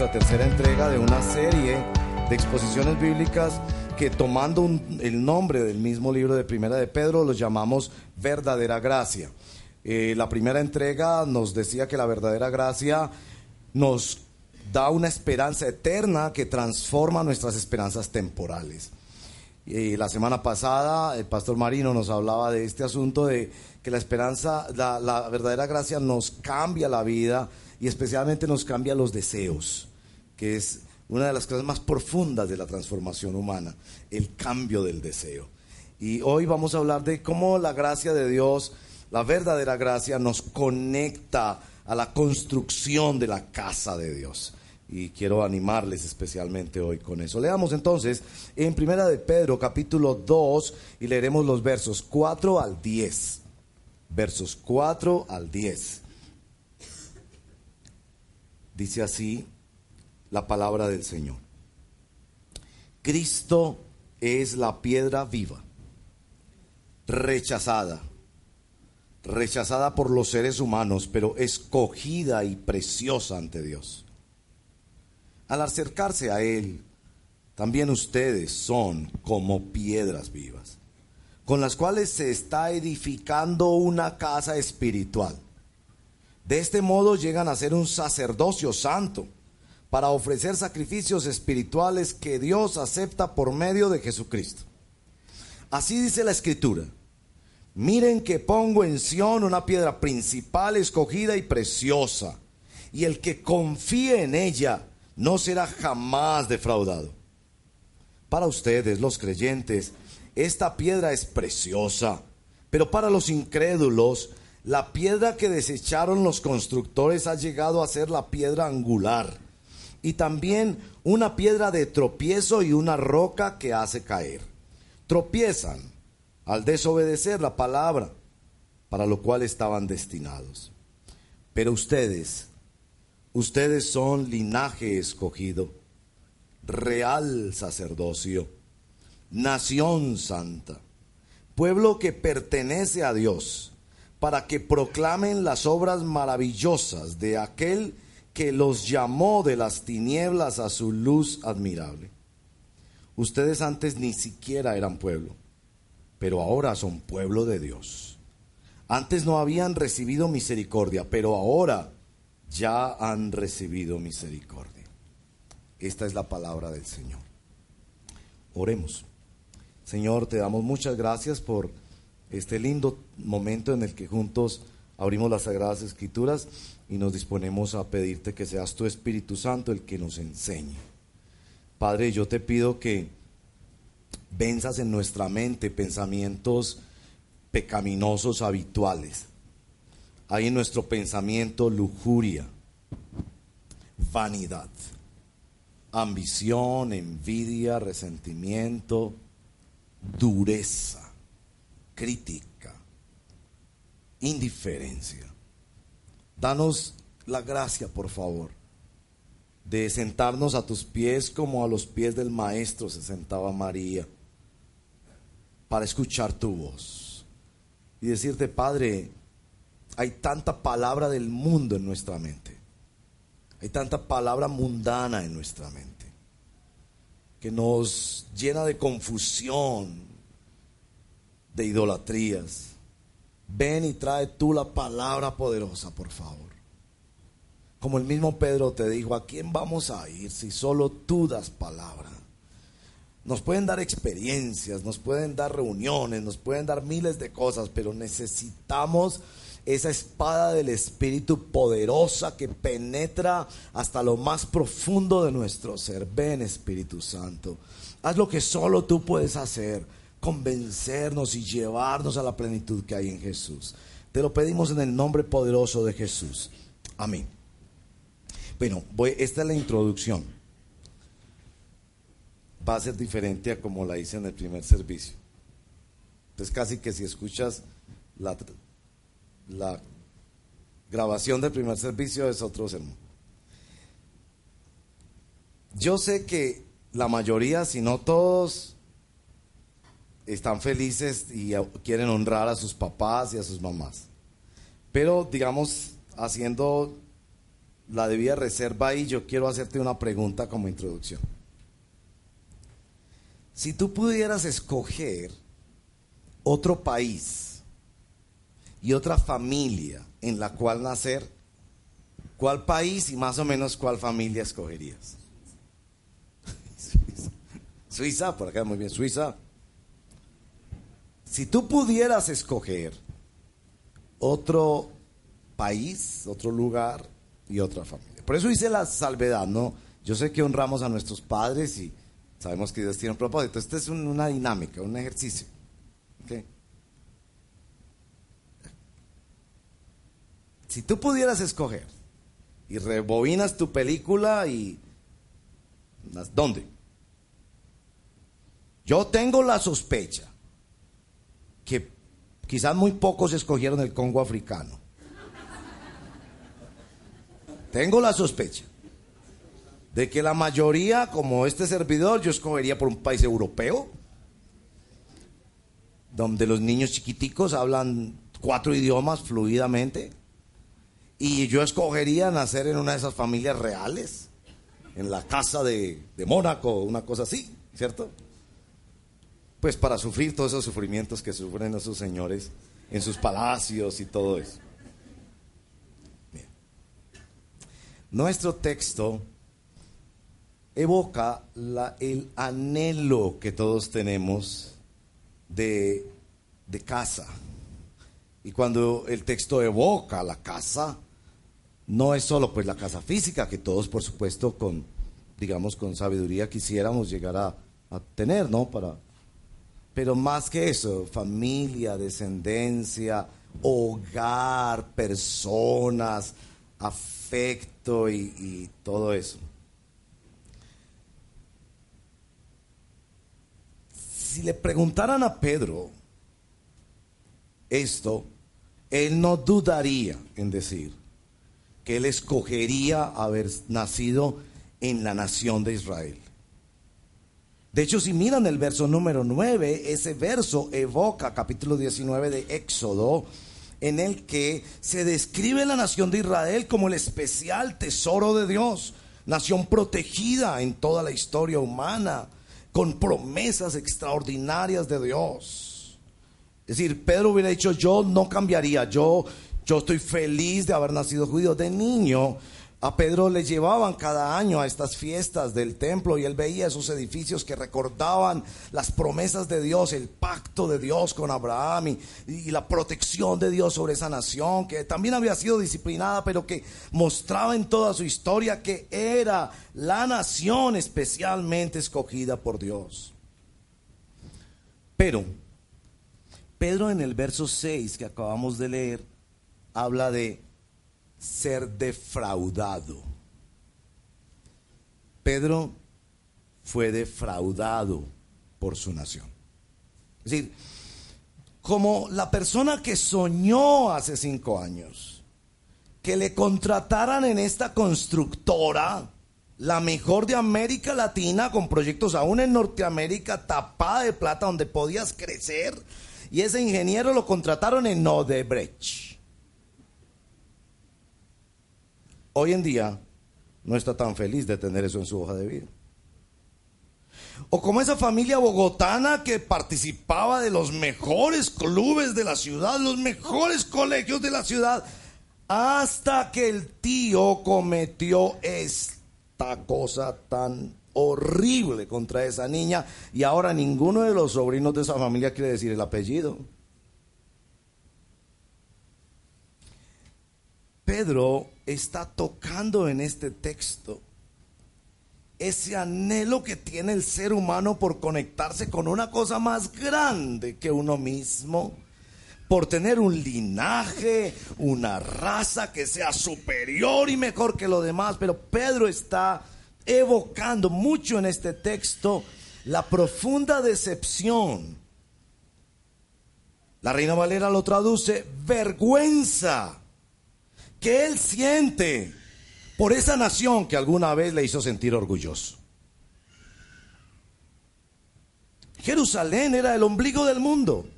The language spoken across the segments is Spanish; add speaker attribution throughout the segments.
Speaker 1: nuestra tercera entrega de una serie de exposiciones bíblicas que tomando el nombre del mismo libro de Primera de Pedro los llamamos verdadera gracia. Eh, la primera entrega nos decía que la verdadera gracia nos da una esperanza eterna que transforma nuestras esperanzas temporales. Y la semana pasada el pastor Marino nos hablaba de este asunto de que la esperanza, la verdadera gracia nos cambia la vida y especialmente nos cambia los deseos, que es una de las cosas más profundas de la transformación humana, el cambio del deseo. Y hoy vamos a hablar de cómo la gracia de Dios, la verdadera gracia, nos conecta a la construcción de la casa de Dios. Y quiero animarles especialmente hoy con eso. Leamos entonces en Primera de Pedro capítulo 2 y leeremos los versos 4 al 10. Versos 4 al 10. Dice así la palabra del Señor. Cristo es la piedra viva, rechazada, rechazada por los seres humanos, pero escogida y preciosa ante Dios. Al acercarse a Él, también ustedes son como piedras vivas, con las cuales se está edificando una casa espiritual de este modo llegan a ser un sacerdocio santo para ofrecer sacrificios espirituales que Dios acepta por medio de Jesucristo. Así dice la escritura. Miren que pongo en Sión una piedra principal, escogida y preciosa, y el que confíe en ella no será jamás defraudado. Para ustedes, los creyentes, esta piedra es preciosa, pero para los incrédulos, la piedra que desecharon los constructores ha llegado a ser la piedra angular y también una piedra de tropiezo y una roca que hace caer. Tropiezan al desobedecer la palabra para lo cual estaban destinados. Pero ustedes, ustedes son linaje escogido, real sacerdocio, nación santa, pueblo que pertenece a Dios para que proclamen las obras maravillosas de aquel que los llamó de las tinieblas a su luz admirable. Ustedes antes ni siquiera eran pueblo, pero ahora son pueblo de Dios. Antes no habían recibido misericordia, pero ahora ya han recibido misericordia. Esta es la palabra del Señor. Oremos. Señor, te damos muchas gracias por este lindo momento en el que juntos abrimos las Sagradas Escrituras y nos disponemos a pedirte que seas tu Espíritu Santo el que nos enseñe. Padre, yo te pido que venzas en nuestra mente pensamientos pecaminosos habituales. Hay en nuestro pensamiento lujuria, vanidad, ambición, envidia, resentimiento, dureza crítica, indiferencia. Danos la gracia, por favor, de sentarnos a tus pies como a los pies del Maestro se sentaba María, para escuchar tu voz y decirte, Padre, hay tanta palabra del mundo en nuestra mente, hay tanta palabra mundana en nuestra mente, que nos llena de confusión, de idolatrías. Ven y trae tú la palabra poderosa, por favor. Como el mismo Pedro te dijo, ¿a quién vamos a ir si solo tú das palabra? Nos pueden dar experiencias, nos pueden dar reuniones, nos pueden dar miles de cosas, pero necesitamos esa espada del Espíritu poderosa que penetra hasta lo más profundo de nuestro ser. Ven Espíritu Santo, haz lo que solo tú puedes hacer convencernos y llevarnos a la plenitud que hay en Jesús. Te lo pedimos en el nombre poderoso de Jesús. Amén. Bueno, voy, esta es la introducción. Va a ser diferente a como la hice en el primer servicio. Entonces casi que si escuchas la, la grabación del primer servicio es otro sermón. Yo sé que la mayoría, si no todos, están felices y quieren honrar a sus papás y a sus mamás. Pero, digamos, haciendo la debía reserva ahí, yo quiero hacerte una pregunta como introducción. Si tú pudieras escoger otro país y otra familia en la cual nacer, ¿cuál país y más o menos cuál familia escogerías? Suiza, por acá muy bien, Suiza. Si tú pudieras escoger otro país, otro lugar y otra familia. Por eso hice la salvedad, ¿no? Yo sé que honramos a nuestros padres y sabemos que Dios tiene un propósito. Esta es una dinámica, un ejercicio. Si tú pudieras escoger y rebobinas tu película y... ¿Dónde? Yo tengo la sospecha que quizás muy pocos escogieron el Congo africano. Tengo la sospecha de que la mayoría, como este servidor, yo escogería por un país europeo, donde los niños chiquiticos hablan cuatro idiomas fluidamente, y yo escogería nacer en una de esas familias reales, en la casa de, Mónaco, una cosa así, ¿cierto? Pues para sufrir todos esos sufrimientos que sufren esos señores en sus palacios y todo eso. Nuestro texto evoca el anhelo que todos tenemos de, de casa. Y cuando el texto evoca la casa, no es solo pues la casa física, que todos por supuesto con, digamos, con sabiduría quisiéramos llegar a, a tener, ¿no? Para, pero más que eso, familia, descendencia, hogar, personas, afecto y, todo eso. si le preguntaran a Pedro esto, él no dudaría en decir que él escogería haber nacido en la nación de Israel. De hecho, si miran el verso número 9, ese verso evoca capítulo 19 de Éxodo, en el que se describe la nación de Israel como el especial tesoro de Dios, nación protegida en toda la historia humana con promesas extraordinarias de Dios. Es decir, Pedro hubiera dicho, yo no cambiaría, yo, yo estoy feliz de haber nacido judío. De niño, a Pedro le llevaban cada año a estas fiestas del templo y él veía esos edificios que recordaban las promesas de Dios, el pacto de Dios con Abraham y, la protección de Dios sobre esa nación que también había sido disciplinada, pero que mostraba en toda su historia que era la nación especialmente escogida por Dios. Pero Pedro en el verso 6 que acabamos de leer habla de ser defraudado. Pedro fue defraudado por su nación. Es decir, como la persona que soñó hace cinco años, que le contrataran en esta constructora, la mejor de América Latina, con proyectos aún en Norteamérica, tapada de plata, donde podías crecer, y ese ingeniero lo contrataron en Odebrecht. Hoy en día no está tan feliz de tener eso en su hoja de vida. O como esa familia bogotana que participaba de los mejores clubes de la ciudad, los mejores colegios de la ciudad, hasta que el tío cometió esta cosa tan horrible contra esa niña y ahora ninguno de los sobrinos de esa familia quiere decir el apellido. Pedro está tocando en este texto ese anhelo que tiene el ser humano por conectarse con una cosa más grande que uno mismo, por tener un linaje, una raza que sea superior y mejor que lo demás. Pero Pedro está evocando mucho en este texto la profunda decepción. La Reina Valera lo traduce vergüenza que él siente por esa nación que alguna vez le hizo sentir orgulloso. Jerusalén era el ombligo del mundo,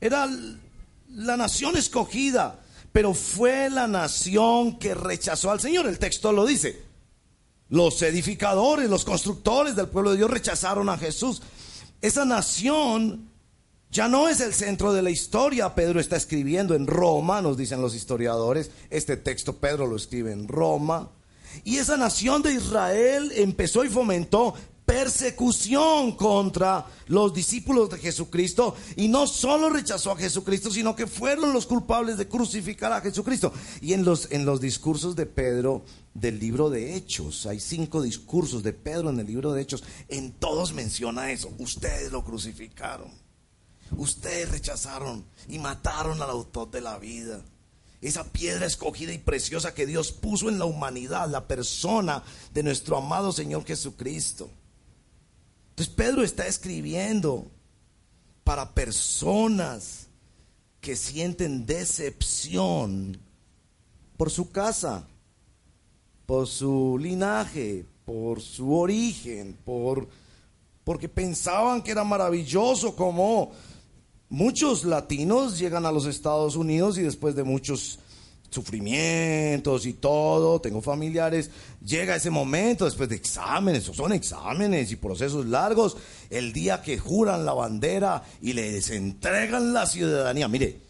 Speaker 1: era la nación escogida, pero fue la nación que rechazó al Señor. El texto lo dice. Los edificadores, los constructores del pueblo de Dios rechazaron a Jesús. Esa nación ya no es el centro de la historia. Pedro está escribiendo en Roma, nos dicen los historiadores. Este texto Pedro lo escribe en Roma. Y esa nación de Israel empezó y fomentó persecución contra los discípulos de Jesucristo y no solo rechazó a Jesucristo, sino que fueron los culpables de crucificar a Jesucristo. Y en los, en los discursos de Pedro del libro de Hechos, hay cinco discursos de Pedro en el libro de Hechos, en todos menciona eso, ustedes lo crucificaron, ustedes rechazaron y mataron al autor de la vida esa piedra escogida y preciosa que Dios puso en la humanidad, la persona de nuestro amado Señor Jesucristo. Entonces Pedro está escribiendo para personas que sienten decepción por su casa, por su linaje, por su origen, por porque pensaban que era maravilloso como muchos latinos llegan a los Estados Unidos y después de muchos sufrimientos y todo, tengo familiares, llega ese momento después de exámenes, son exámenes y procesos largos, el día que juran la bandera y les entregan la ciudadanía. Mire,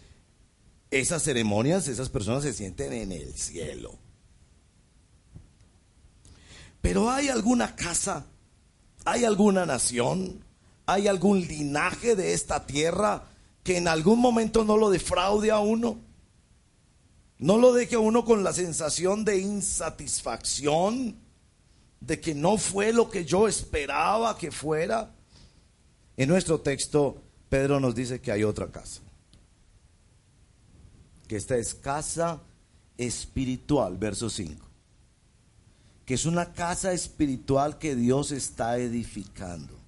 Speaker 1: esas ceremonias, esas personas se sienten en el cielo. Pero hay alguna casa, hay alguna nación, hay algún linaje de esta tierra que en algún momento no lo defraude a uno. No lo deje a uno con la sensación de insatisfacción, de que no fue lo que yo esperaba que fuera. En nuestro texto, Pedro nos dice que hay otra casa. Que esta es casa espiritual, verso 5. Que es una casa espiritual que Dios está edificando.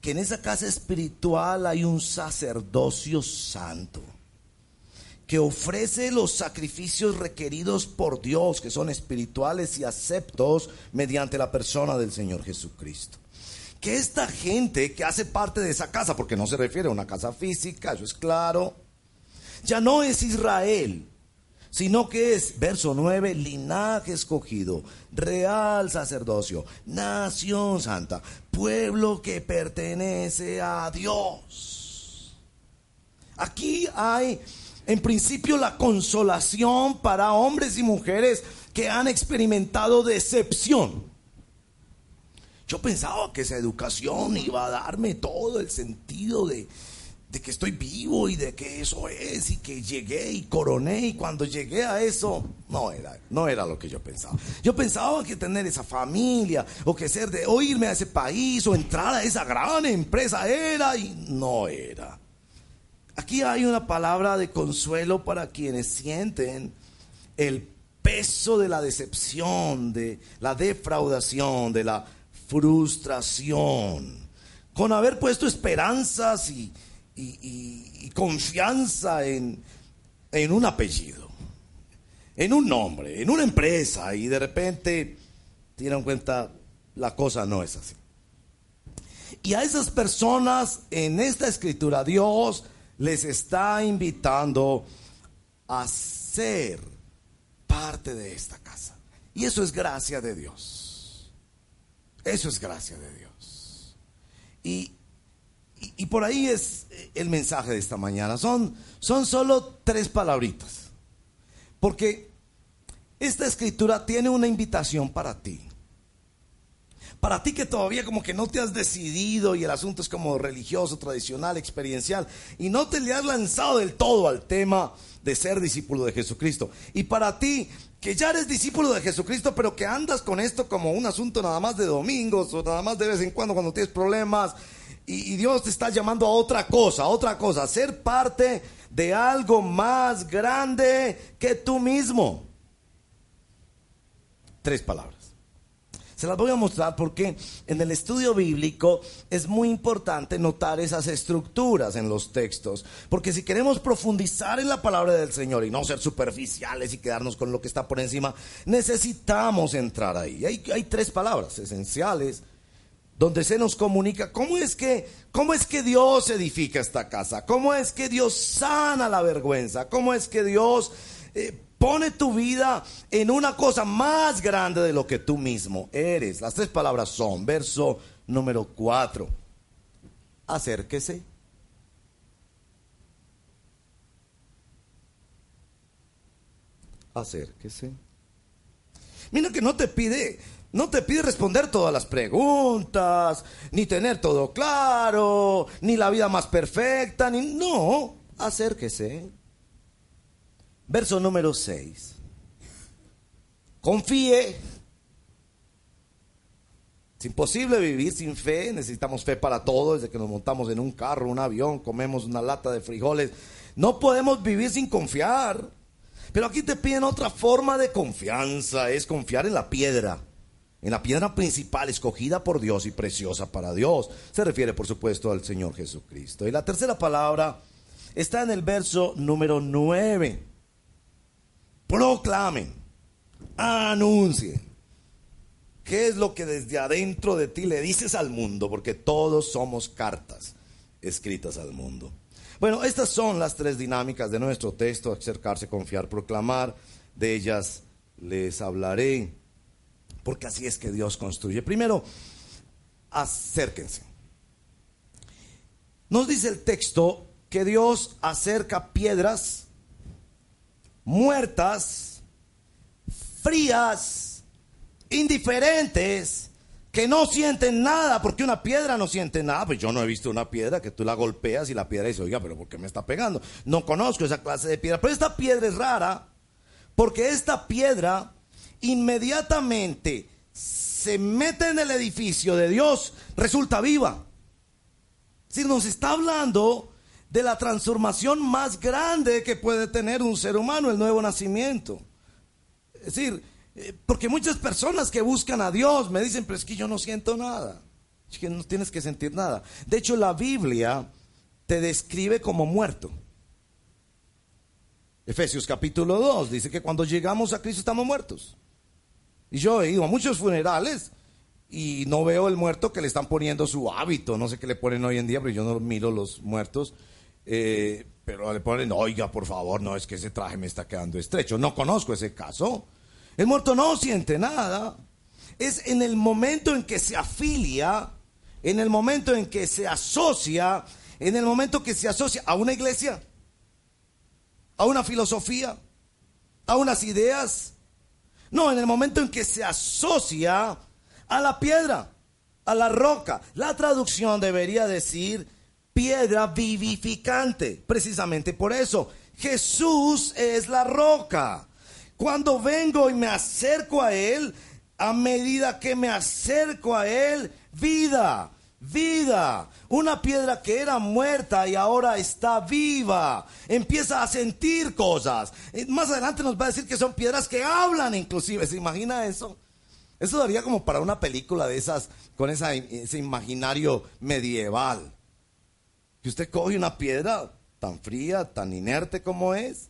Speaker 1: Que en esa casa espiritual hay un sacerdocio santo que ofrece los sacrificios requeridos por Dios, que son espirituales y aceptos mediante la persona del Señor Jesucristo. Que esta gente que hace parte de esa casa, porque no se refiere a una casa física, eso es claro, ya no es Israel, sino que es, verso 9, linaje escogido, real sacerdocio, nación santa, pueblo que pertenece a Dios. Aquí hay en principio la consolación para hombres y mujeres que han experimentado decepción. Yo pensaba que esa educación iba a darme todo el sentido de, que estoy vivo y de que eso es y que llegué y coroné y cuando llegué a eso no era no era lo que yo pensaba. Yo pensaba que tener esa familia o que ser de o irme a ese país o entrar a esa gran empresa era y no era. Aquí hay una palabra de consuelo para quienes sienten el peso de la decepción, de la defraudación, de la frustración. Con haber puesto esperanzas y, confianza en, en un apellido, en un nombre, en una empresa y de repente tienen cuenta la cosa no es así. Y a esas personas en esta escritura Dios les está invitando a ser parte de esta casa. Y eso es gracia de Dios. Eso es gracia de Dios. Y, y, por ahí es el mensaje de esta mañana. Son, son solo tres palabritas. Porque esta escritura tiene una invitación para ti. Para ti que todavía como que no te has decidido y el asunto es como religioso, tradicional, experiencial, y no te le has lanzado del todo al tema de ser discípulo de Jesucristo. Y para ti que ya eres discípulo de Jesucristo, pero que andas con esto como un asunto nada más de domingos o nada más de vez en cuando cuando tienes problemas, y, Dios te está llamando a otra cosa, a otra cosa, a ser parte de algo más grande que tú mismo. Tres palabras. Se las voy a mostrar porque en el estudio bíblico es muy importante notar esas estructuras en los textos. Porque si queremos profundizar en la palabra del Señor y no ser superficiales y quedarnos con lo que está por encima, necesitamos entrar ahí. Hay, tres palabras esenciales donde se nos comunica cómo es que, cómo es que Dios edifica esta casa, cómo es que Dios sana la vergüenza, cómo es que Dios eh, pone tu vida en una cosa más grande de lo que tú mismo eres. Las tres palabras son, verso número cuatro, acérquese. Acérquese. Mira que no te pide no te pide responder todas las preguntas, ni tener todo claro, ni la vida más perfecta, ni... No, acérquese. Verso número 6. Confíe. Es imposible vivir sin fe, necesitamos fe para todo, desde que nos montamos en un carro, un avión, comemos una lata de frijoles. No podemos vivir sin confiar. Pero aquí te piden otra forma de confianza, es confiar en la piedra en la piedra principal escogida por Dios y preciosa para Dios. Se refiere, por supuesto, al Señor Jesucristo. Y la tercera palabra está en el verso número 9. Proclamen, anuncien. ¿Qué es lo que desde adentro de ti le dices al mundo? Porque todos somos cartas escritas al mundo. Bueno, estas son las tres dinámicas de nuestro texto, acercarse, confiar, proclamar. De ellas les hablaré porque así es que Dios construye. Primero, acérquense. Nos dice el texto que Dios acerca piedras muertas, frías, indiferentes, que no sienten nada, porque una piedra no siente nada. Pues yo no he visto una piedra que tú la golpeas y la piedra dice, oiga, pero ¿por qué me está pegando? No conozco esa clase de piedra. Pero esta piedra es rara, porque esta piedra inmediatamente se mete en el edificio de Dios, resulta viva. Decir, nos está hablando de la transformación más grande que puede tener un ser humano, el nuevo nacimiento. Es decir, porque muchas personas que buscan a Dios me dicen, pero es que yo no siento nada. Es que no tienes que sentir nada. De hecho, la Biblia te describe como muerto. Efesios capítulo 2 dice que cuando llegamos a Cristo estamos muertos. Y yo he ido a muchos funerales y no veo el muerto que le están poniendo su hábito. No sé qué le ponen hoy en día, pero yo no miro los muertos. Eh, pero le ponen, oiga, por favor, no es que ese traje me está quedando estrecho. No conozco ese caso. El muerto no siente nada. Es en el momento en que se afilia, en el momento en que se asocia, en el momento que se asocia a una iglesia, a una filosofía, a unas ideas, no, en el momento en que se asocia a la piedra, a la roca. La traducción debería decir piedra vivificante. Precisamente por eso, Jesús es la roca. Cuando vengo y me acerco a Él, a medida que me acerco a Él, vida, vida. Una piedra que era muerta y ahora está viva. Empieza a sentir cosas. Más adelante nos va a decir que son piedras que hablan inclusive. ¿Se imagina eso? Eso daría como para una película de esas, con ese imaginario medieval. Que usted coge una piedra tan fría, tan inerte como es,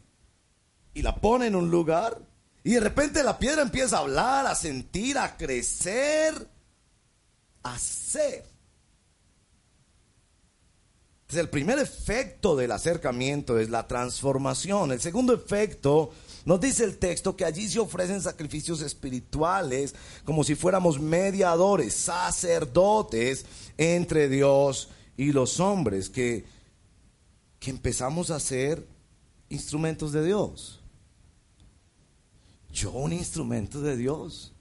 Speaker 1: y la pone en un lugar, y de repente la piedra empieza a hablar, a sentir, a crecer, a ser el primer efecto del acercamiento es la transformación. El segundo efecto, nos dice el texto que allí se ofrecen sacrificios espirituales como si fuéramos mediadores, sacerdotes entre Dios y los hombres, que, que empezamos a ser instrumentos de Dios. Yo un instrumento de Dios.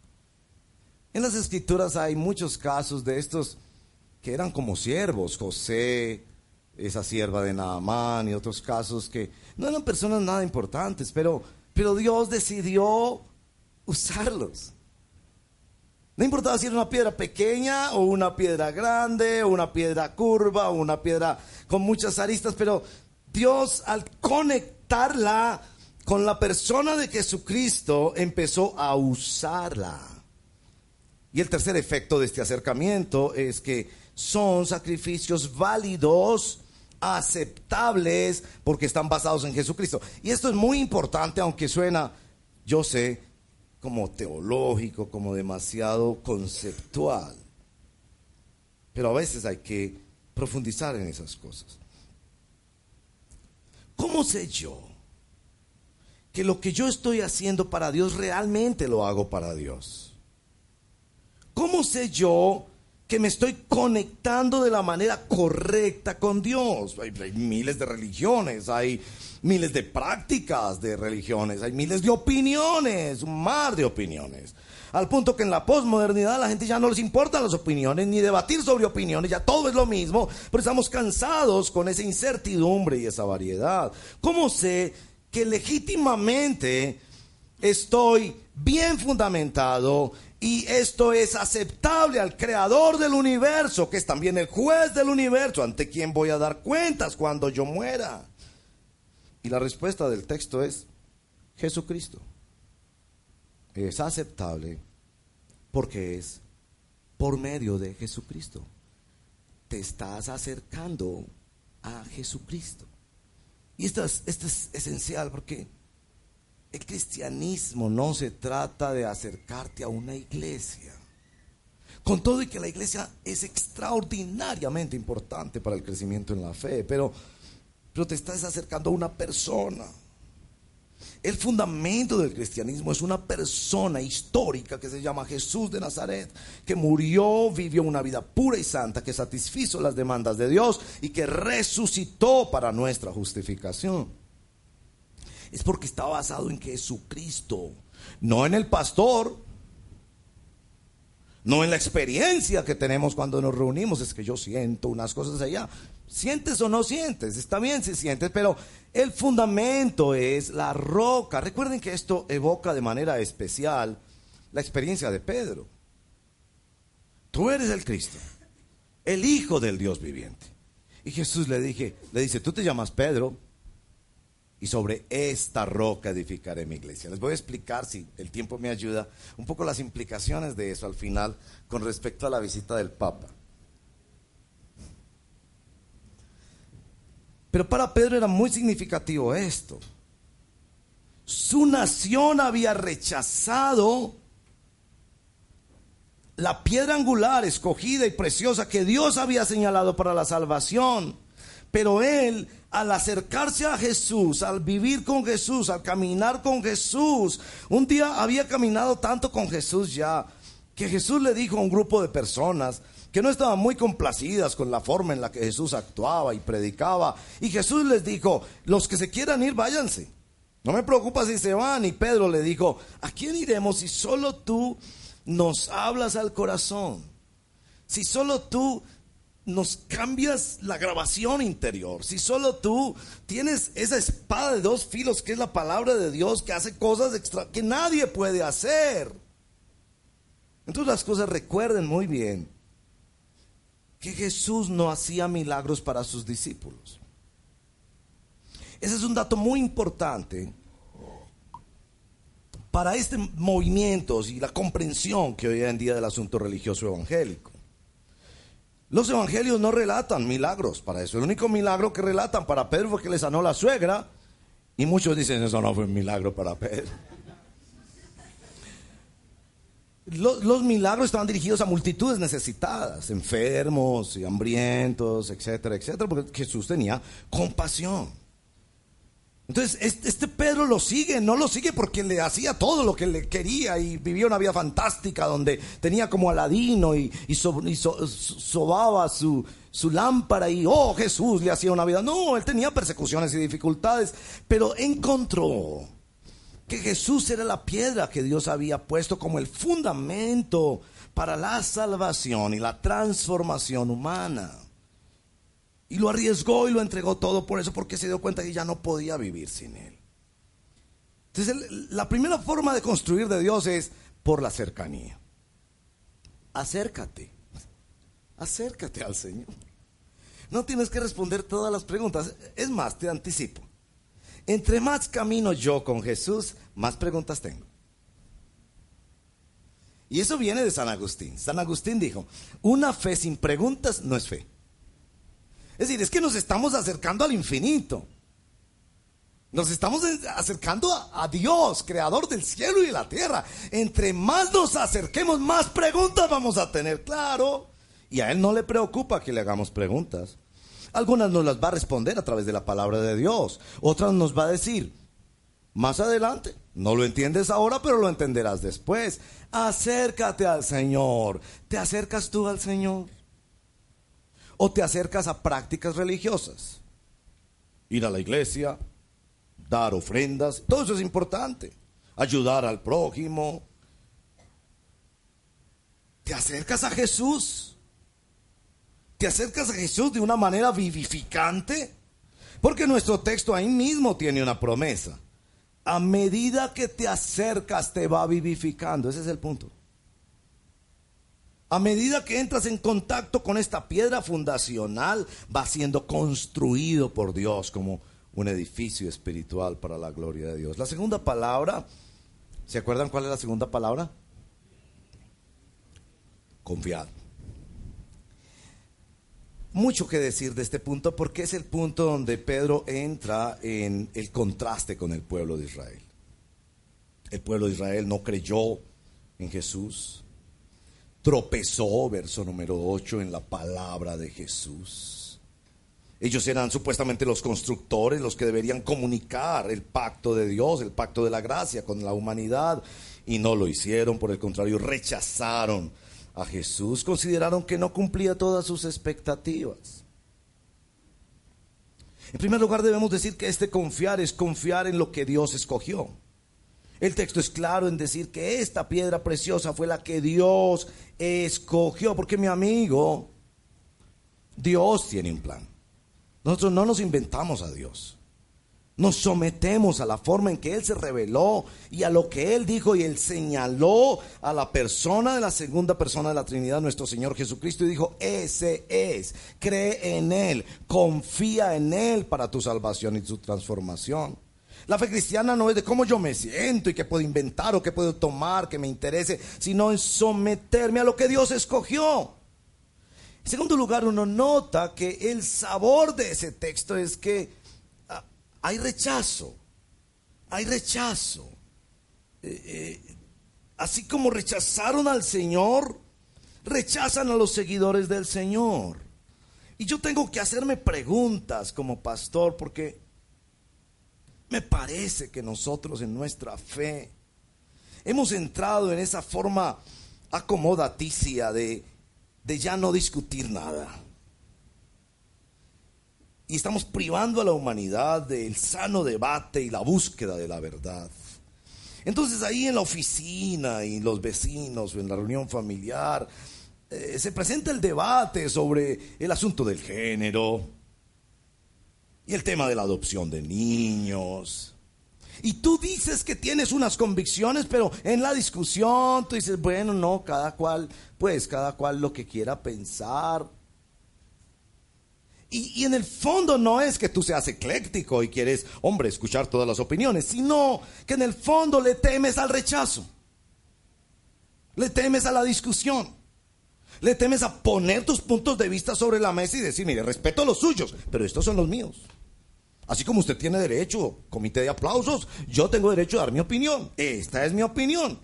Speaker 1: En las escrituras hay muchos casos de estos que eran como siervos, José, esa sierva de Naamán y otros casos que no eran personas nada importantes, pero, pero Dios decidió usarlos. No importaba si era una piedra pequeña o una piedra grande o una piedra curva o una piedra con muchas aristas, pero Dios al conectarla con la persona de Jesucristo empezó a usarla. Y el tercer efecto de este acercamiento es que son sacrificios válidos aceptables porque están basados en Jesucristo. Y esto es muy importante, aunque suena, yo sé, como teológico, como demasiado conceptual. pero a veces hay que profundizar en esas cosas. ¿Cómo sé yo que lo que yo estoy haciendo para Dios realmente lo hago para Dios? ¿Cómo sé yo que me estoy conectando de la manera correcta con Dios? Hay, miles de religiones, hay miles de prácticas de religiones, hay miles de opiniones, un mar de opiniones. Al punto que en la posmodernidad a la gente ya no les importan las opiniones, ni debatir sobre opiniones, ya todo es lo mismo, pero estamos cansados con esa incertidumbre y esa variedad. ¿Cómo sé que legítimamente estoy bien fundamentado y esto es aceptable al creador del universo, que es también el juez del universo, ante quien voy a dar cuentas cuando yo muera? Y la respuesta del texto es Jesucristo es aceptable porque es por medio de Jesucristo. Te estás acercando a Jesucristo. Y esto es, esto es esencial porque el cristianismo no se trata de acercarte a una iglesia. Con todo y que la iglesia es extraordinariamente importante para el crecimiento en la fe, pero, pero te estás acercando a una persona. El fundamento del cristianismo es una persona histórica que se llama Jesús de Nazaret, que murió, vivió una vida pura y santa, que satisfizo las demandas de Dios y que resucitó para nuestra justificación. Es porque está basado en Jesucristo, no en el pastor, no en la experiencia que tenemos cuando nos reunimos, es que yo siento unas cosas allá. Sientes o no sientes, está bien si sientes, pero el fundamento es la roca. Recuerden que esto evoca de manera especial la experiencia de Pedro. Tú eres el Cristo, el Hijo del Dios viviente. Y Jesús le dije, le dice, tú te llamas Pedro y sobre esta roca edificaré mi iglesia. Les voy a explicar, si el tiempo me ayuda, un poco las implicaciones de eso al final con respecto a la visita del Papa. Pero para Pedro era muy significativo esto. Su nación había rechazado la piedra angular escogida y preciosa que Dios había señalado para la salvación. Pero él, al acercarse a Jesús, al vivir con Jesús, al caminar con Jesús, un día había caminado tanto con Jesús ya, que Jesús le dijo a un grupo de personas, que no estaban muy complacidas con la forma en la que Jesús actuaba y predicaba. Y Jesús les dijo, los que se quieran ir, váyanse. No me preocupa si se van. Y Pedro le dijo, ¿a quién iremos si solo tú nos hablas al corazón? Si solo tú nos cambias la grabación interior. Si solo tú tienes esa espada de dos filos que es la palabra de Dios que hace cosas extra que nadie puede hacer. Entonces las cosas recuerden muy bien que Jesús no hacía milagros para sus discípulos. Ese es un dato muy importante para este movimiento y la comprensión que hoy en día del asunto religioso evangélico. Los evangelios no relatan milagros para eso. El único milagro que relatan para Pedro fue que le sanó la suegra. Y muchos dicen, eso no fue un milagro para Pedro los, milagros estaban dirigidos a multitudes necesitadas, enfermos y hambrientos, etcétera, etcétera, porque Jesús tenía compasión. Entonces, este, Pedro lo sigue, no lo sigue porque le hacía todo lo que le quería y vivía una vida fantástica donde tenía como aladino y, sobaba su, su lámpara y, oh, Jesús le hacía una vida. No, él tenía persecuciones y dificultades, pero encontró que Jesús era la piedra que Dios había puesto como el fundamento para la salvación y la transformación humana. Y lo arriesgó y lo entregó todo por eso, porque se dio cuenta que ya no podía vivir sin él. Entonces, la primera forma de construir de Dios es por la cercanía. Acércate, acércate al Señor. No tienes que responder todas las preguntas. Es más, te anticipo. Entre más camino yo con Jesús, más preguntas tengo. Y eso viene de San Agustín. San Agustín dijo, una fe sin preguntas no es fe. Es decir, es que nos estamos acercando al infinito. Nos estamos acercando a, Dios, creador del cielo y de la tierra. Entre más nos acerquemos, más preguntas vamos a tener, claro. Y a Él no le preocupa que le hagamos preguntas. Algunas nos las va a responder a través de la palabra de Dios. Otras nos va a decir, más adelante, no lo entiendes ahora, pero lo entenderás después. Acércate al Señor. ¿Te acercas tú al Señor? ¿O te acercas a prácticas religiosas? Ir a la iglesia, dar ofrendas, todo eso es importante. Ayudar al prójimo. ¿Te acercas a Jesús? ¿Te acercas a Jesús de una manera vivificante? Porque nuestro texto ahí mismo tiene una promesa. A medida que te acercas te va vivificando. Ese es el punto. A medida que entras en contacto con esta piedra fundacional, va siendo construido por Dios como un edificio espiritual para la gloria de Dios. La segunda palabra, ¿se acuerdan cuál es la segunda palabra? Confiar mucho que decir de este punto porque es el punto donde Pedro entra en el contraste con el pueblo de Israel. El pueblo de Israel no creyó en Jesús, tropezó, verso número 8, en la palabra de Jesús. Ellos eran supuestamente los constructores, los que deberían comunicar el pacto de Dios, el pacto de la gracia con la humanidad, y no lo hicieron, por el contrario, rechazaron a Jesús consideraron que no cumplía todas sus expectativas. En primer lugar debemos decir que este confiar es confiar en lo que Dios escogió. El texto es claro en decir que esta piedra preciosa fue la que Dios escogió, porque mi amigo, Dios tiene un plan. Nosotros no nos inventamos a Dios. Nos sometemos a la forma en que Él se reveló y a lo que Él dijo y Él señaló a la persona de la segunda persona de la Trinidad, nuestro Señor Jesucristo, y dijo, ese es, cree en Él, confía en Él para tu salvación y tu transformación. La fe cristiana no es de cómo yo me siento y qué puedo inventar o qué puedo tomar que me interese, sino en someterme a lo que Dios escogió. En segundo lugar, uno nota que el sabor de ese texto es que hay rechazo, hay rechazo. Eh, eh, así como rechazaron al Señor, rechazan a los seguidores del Señor. Y yo tengo que hacerme preguntas como pastor porque me parece que nosotros en nuestra fe hemos entrado en esa forma acomodaticia de, de ya no discutir nada y estamos privando a la humanidad del sano debate y la búsqueda de la verdad. Entonces ahí en la oficina y los vecinos o en la reunión familiar eh, se presenta el debate sobre el asunto del género y el tema de la adopción de niños. Y tú dices que tienes unas convicciones, pero en la discusión tú dices, bueno, no, cada cual, pues cada cual lo que quiera pensar. Y, en el fondo no es que tú seas ecléctico y quieres, hombre, escuchar todas las opiniones, sino que en el fondo le temes al rechazo. Le temes a la discusión. Le temes a poner tus puntos de vista sobre la mesa y decir, mire, respeto los suyos, pero estos son los míos. Así como usted tiene derecho, comité de aplausos, yo tengo derecho a dar mi opinión. Esta es mi opinión.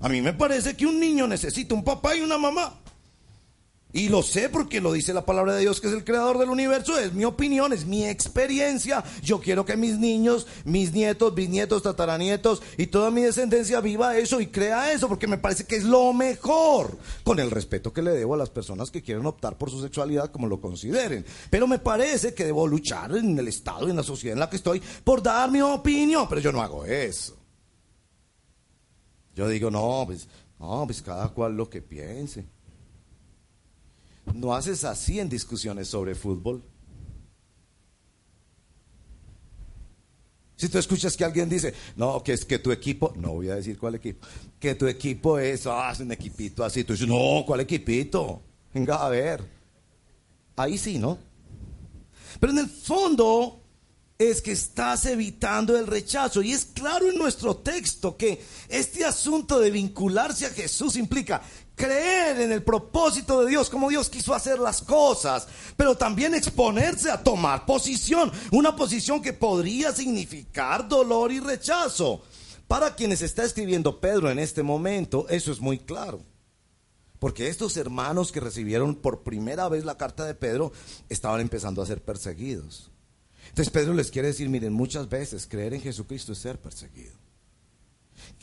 Speaker 1: A mí me parece que un niño necesita un papá y una mamá. Y lo sé porque lo dice la palabra de Dios que es el creador del universo, es mi opinión, es mi experiencia. Yo quiero que mis niños, mis nietos, bisnietos, tataranietos y toda mi descendencia viva eso y crea eso porque me parece que es lo mejor, con el respeto que le debo a las personas que quieren optar por su sexualidad como lo consideren. Pero me parece que debo luchar en el Estado y en la sociedad en la que estoy por dar mi opinión, pero yo no hago eso. Yo digo, no, pues, no, pues cada cual lo que piense. No haces así en discusiones sobre fútbol. Si tú escuchas que alguien dice, no, que es que tu equipo, no voy a decir cuál equipo, que tu equipo es, ah, un equipito así, tú dices, no, ¿cuál equipito? Venga a ver. Ahí sí, ¿no? Pero en el fondo es que estás evitando el rechazo. Y es claro en nuestro texto que este asunto de vincularse a Jesús implica creer en el propósito de Dios, como Dios quiso hacer las cosas, pero también exponerse a tomar posición, una posición que podría significar dolor y rechazo. Para quienes está escribiendo Pedro en este momento, eso es muy claro. Porque estos hermanos que recibieron por primera vez la carta de Pedro estaban empezando a ser perseguidos. Entonces Pedro les quiere decir, miren, muchas veces creer en Jesucristo es ser perseguido.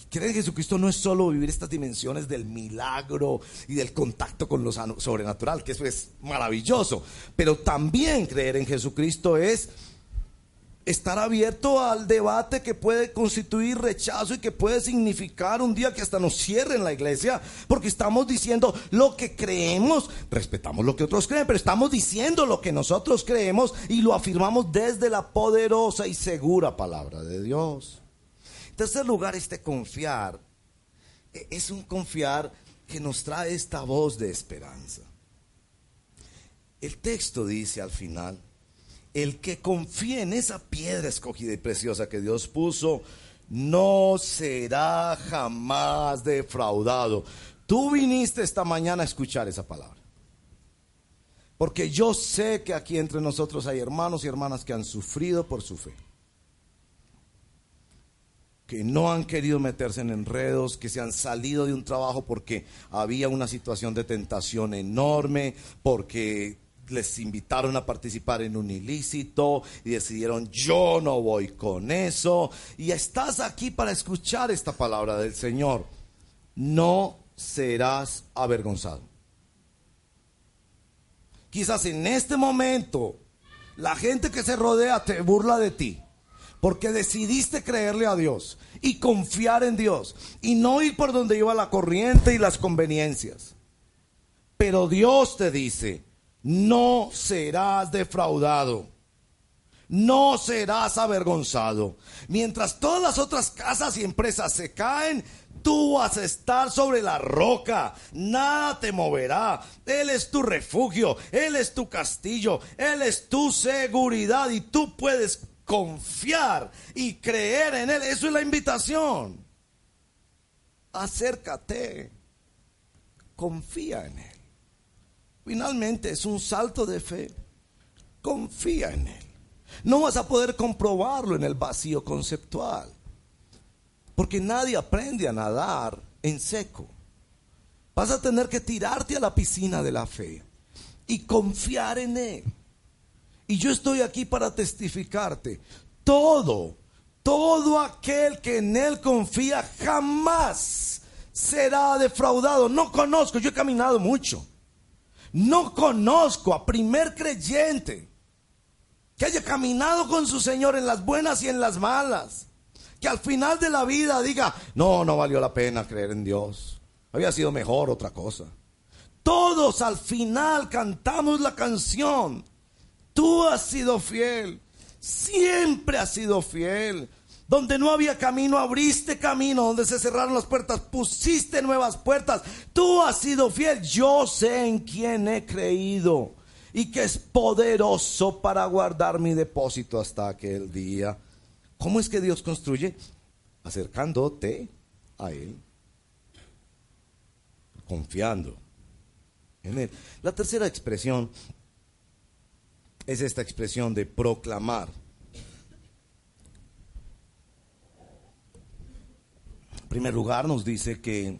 Speaker 1: Creer en Jesucristo no es solo vivir estas dimensiones del milagro y del contacto con lo sobrenatural, que eso es maravilloso, pero también creer en Jesucristo es estar abierto al debate que puede constituir rechazo y que puede significar un día que hasta nos cierren la iglesia, porque estamos diciendo lo que creemos, respetamos lo que otros creen, pero estamos diciendo lo que nosotros creemos y lo afirmamos desde la poderosa y segura palabra de Dios. Tercer lugar, este confiar e, es un confiar que nos trae esta voz de esperanza. El texto dice al final, el que confíe en esa piedra escogida y preciosa que Dios puso, no será jamás defraudado. Tú viniste esta mañana a escuchar esa palabra. Porque yo sé que aquí entre nosotros hay hermanos y hermanas que han sufrido por su fe. Que no han querido meterse en enredos, que se han salido de un trabajo porque había una situación de tentación enorme, porque les invitaron a participar en un ilícito y decidieron yo no voy con eso. Y estás aquí para escuchar esta palabra del Señor. No serás avergonzado. Quizás en este momento la gente que se rodea te burla de ti. Porque decidiste creerle a Dios y confiar en Dios y no ir por donde iba la corriente y las conveniencias. Pero Dios te dice, no serás defraudado. No serás avergonzado. Mientras todas las otras casas y empresas se caen, tú vas a estar sobre la roca. Nada te moverá. Él es tu refugio. Él es tu castillo. Él es tu seguridad. Y tú puedes confiar y creer en Él. Eso es la invitación. Acércate. Confía en Él. Finalmente es un salto de fe. Confía en Él. No vas a poder comprobarlo en el vacío conceptual. Porque nadie aprende a nadar en seco. Vas a tener que tirarte a la piscina de la fe y confiar en Él. Y yo estoy aquí para testificarte. Todo, todo aquel que en Él confía jamás será defraudado. No conozco, yo he caminado mucho. No conozco a primer creyente que haya caminado con su Señor en las buenas y en las malas. Que al final de la vida diga, no, no valió la pena creer en Dios. Había sido mejor otra cosa. Todos al final cantamos la canción. Tú has sido fiel. Siempre has sido fiel. Donde no había camino, abriste camino. Donde se cerraron las puertas, pusiste nuevas puertas. Tú has sido fiel. Yo sé en quién he creído. Y que es poderoso para guardar mi depósito hasta aquel día. ¿Cómo es que Dios construye? Acercándote a Él. Confiando en Él. La tercera expresión es esta expresión de proclamar. En primer lugar, nos dice que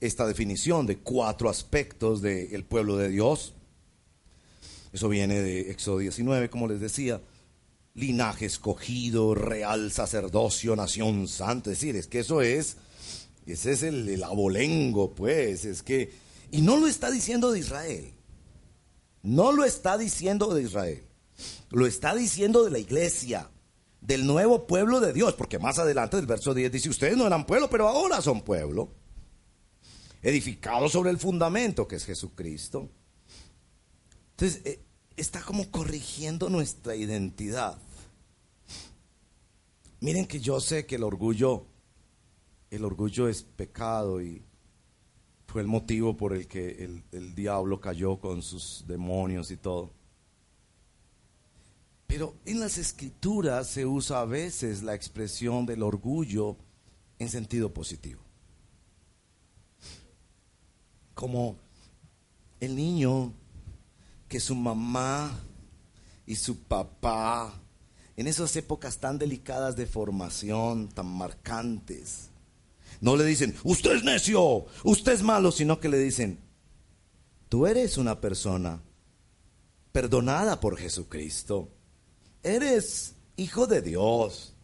Speaker 1: esta definición de cuatro aspectos del pueblo de Dios, eso viene de Éxodo 19, como les decía, linaje escogido, real sacerdocio, nación santa, es decir, es que eso es, ese es el, el abolengo, pues, es que, y no lo está diciendo de Israel, no lo está diciendo de Israel, lo está diciendo de la iglesia del nuevo pueblo de Dios, porque más adelante del verso 10 dice, ustedes no eran pueblo, pero ahora son pueblo, edificado sobre el fundamento que es Jesucristo. Entonces, eh, está como corrigiendo nuestra identidad. Miren que yo sé que el orgullo, el orgullo es pecado y fue el motivo por el que el, el diablo cayó con sus demonios y todo. Pero en las escrituras se usa a veces la expresión del orgullo en sentido positivo. Como el niño que su mamá y su papá, en esas épocas tan delicadas de formación, tan marcantes, No le dicen, usted es necio, usted es malo, sino que le dicen, tú eres una persona perdonada por Jesucristo. Eres hijo de Dios.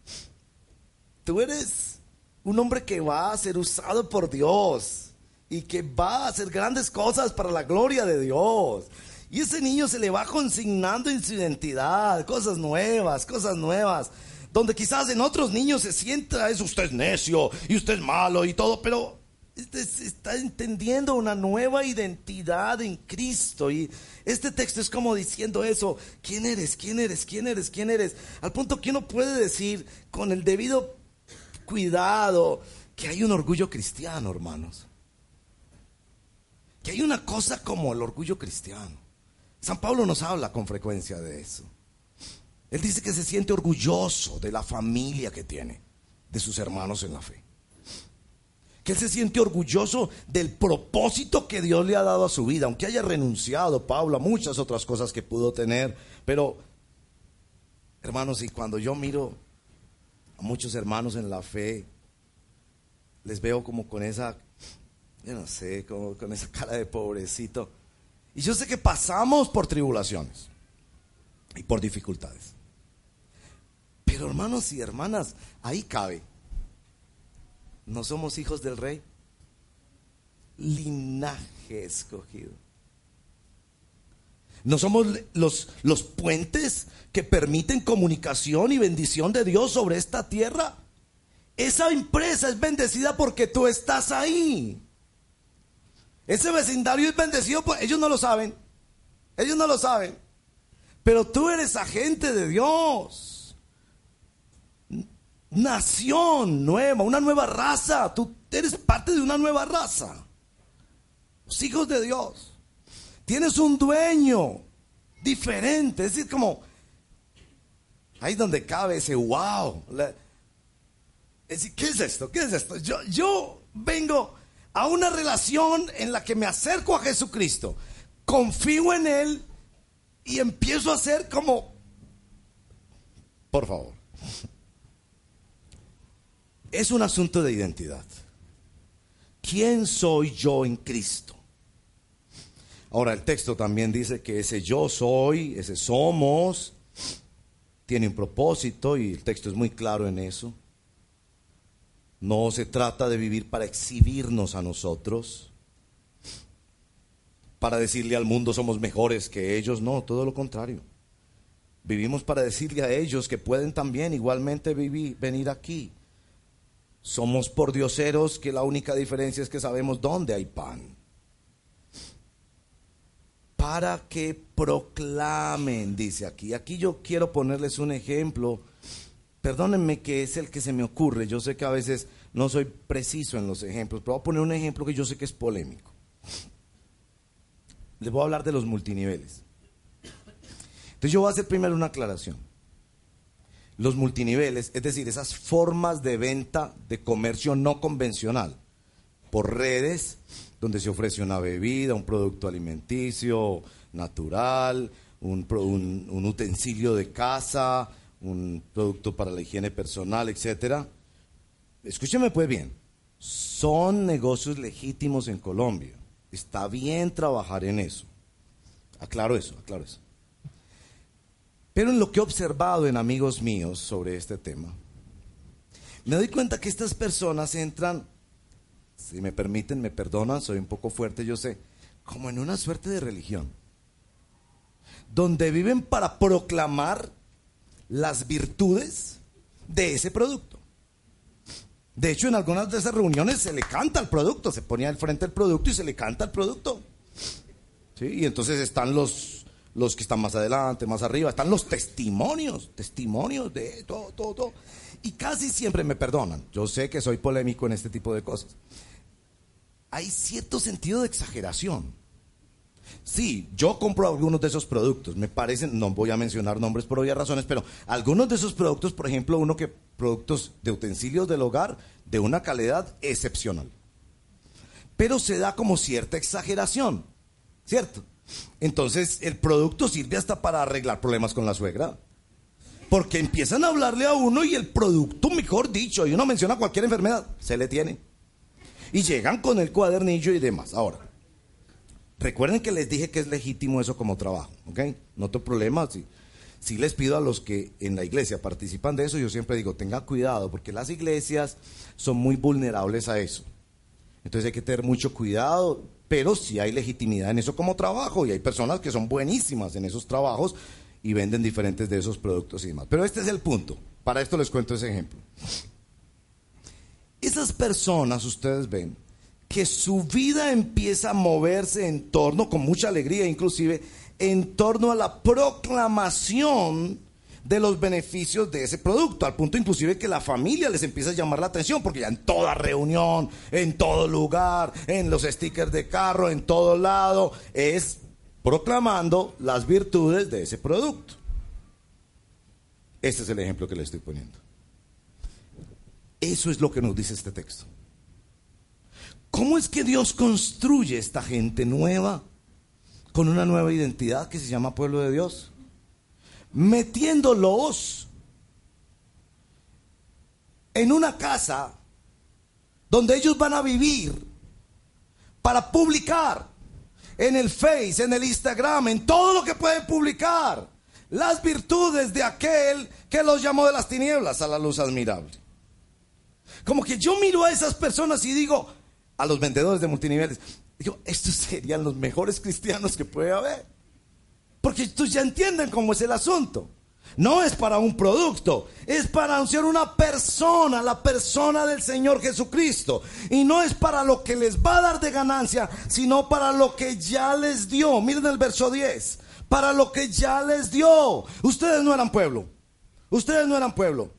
Speaker 1: Tú eres un hombre que va a ser usado por Dios y que va a hacer grandes cosas para la gloria de Dios. Y ese niño se le va consignando en su identidad, cosas nuevas, cosas nuevas. Donde quizás en otros niños se sienta, es usted es necio y usted es malo y todo, pero está entendiendo una nueva identidad en Cristo. Y este texto es como diciendo eso, ¿quién eres? ¿quién eres? ¿quién eres? ¿quién eres? Al punto que uno puede decir con el debido cuidado que hay un orgullo cristiano, hermanos. Que hay una cosa como el orgullo cristiano. San Pablo nos habla con frecuencia de eso. Él dice que se siente orgulloso de la familia que tiene, de sus hermanos en la fe. Que él se siente orgulloso del propósito que Dios le ha dado a su vida, aunque haya renunciado Pablo muchas otras cosas que pudo tener. Pero, hermanos, y cuando yo miro a muchos hermanos en la fe, les veo como con esa, yo no sé, como con esa cara de pobrecito. Y yo sé que pasamos por tribulaciones y por dificultades. Pero hermanos y hermanas, ahí cabe. No somos hijos del rey. Linaje escogido. No somos los, los puentes que permiten comunicación y bendición de Dios sobre esta tierra. Esa empresa es bendecida porque tú estás ahí. Ese vecindario es bendecido, ellos no lo saben. Ellos no lo saben. Pero tú eres agente de Dios nación nueva, una nueva raza. Tú eres parte de una nueva raza. Los hijos de Dios. Tienes un dueño diferente. Es decir, como ahí donde cabe ese wow. Es decir, ¿qué es esto? ¿Qué es esto? Yo, yo vengo a una relación en la que me acerco a Jesucristo, confío en Él y empiezo a ser como, por favor, es un asunto de identidad. ¿Quién soy yo en Cristo? Ahora el texto también dice que ese yo soy, ese somos, tiene un propósito y el texto es muy claro en eso. No se trata de vivir para exhibirnos a nosotros, para decirle al mundo somos mejores que ellos, no, todo lo contrario. Vivimos para decirle a ellos que pueden también igualmente vivir, venir aquí somos por dioseros que la única diferencia es que sabemos dónde hay pan. Para que proclamen, dice aquí. Aquí yo quiero ponerles un ejemplo. Perdónenme que es el que se me ocurre. Yo sé que a veces no soy preciso en los ejemplos, pero voy a poner un ejemplo que yo sé que es polémico. Les voy a hablar de los multiniveles. Entonces yo voy a hacer primero una aclaración los multiniveles, es decir, esas formas de venta de comercio no convencional, por redes, donde se ofrece una bebida, un producto alimenticio natural, un, utensilio de casa, un producto para la higiene personal, etc. Escúcheme pues bien, son negocios legítimos en Colombia. Está bien trabajar en eso. Aclaro eso, aclaro eso. Pero en lo que he observado en amigos míos sobre este tema, me doy cuenta que estas personas entran, si me permiten, me perdonan, soy un poco fuerte, yo sé, como en una suerte de religión, donde viven para proclamar las virtudes de ese producto. De hecho, en algunas de esas reuniones se le canta al producto, se ponía al frente el producto y se le canta al producto. ¿Sí? Y entonces están los los que están más adelante, más arriba, están los testimonios, testimonios de todo, todo, todo. Y casi siempre me perdonan. Yo sé que soy polémico en este tipo de cosas. Hay cierto sentido de exageración. Sí, yo compro algunos de esos productos, me parecen, no voy a mencionar nombres por obvias razones, pero algunos de esos productos, por ejemplo, uno que productos de utensilios del hogar de una calidad excepcional. Pero se da como cierta exageración, ¿cierto? Entonces el producto sirve hasta para arreglar problemas con la suegra. Porque empiezan a hablarle a uno y el producto, mejor dicho, y uno menciona cualquier enfermedad, se le tiene. Y llegan con el cuadernillo y demás. Ahora, recuerden que les dije que es legítimo eso como trabajo, ¿ok? No tengo problema. Si, si les pido a los que en la iglesia participan de eso, yo siempre digo, tenga cuidado, porque las iglesias son muy vulnerables a eso. Entonces hay que tener mucho cuidado, pero sí hay legitimidad en eso como trabajo y hay personas que son buenísimas en esos trabajos y venden diferentes de esos productos y demás. Pero este es el punto. Para esto les cuento ese ejemplo. Esas personas, ustedes ven, que su vida empieza a moverse en torno, con mucha alegría inclusive, en torno a la proclamación de los beneficios de ese producto, al punto inclusive que la familia les empieza a llamar la atención, porque ya en toda reunión, en todo lugar, en los stickers de carro, en todo lado, es proclamando las virtudes de ese producto. Este es el ejemplo que le estoy poniendo. Eso es lo que nos dice este texto. ¿Cómo es que Dios construye esta gente nueva con una nueva identidad que se llama pueblo de Dios? Metiéndolos en una casa donde ellos van a vivir para publicar en el Face, en el Instagram, en todo lo que pueden publicar las virtudes de aquel que los llamó de las tinieblas a la luz admirable. Como que yo miro a esas personas y digo, a los vendedores de multiniveles, digo, estos serían los mejores cristianos que puede haber. Porque estos ya entienden cómo es el asunto. No es para un producto, es para anunciar una persona, la persona del Señor Jesucristo. Y no es para lo que les va a dar de ganancia, sino para lo que ya les dio. Miren el verso 10, para lo que ya les dio. Ustedes no eran pueblo, ustedes no eran pueblo.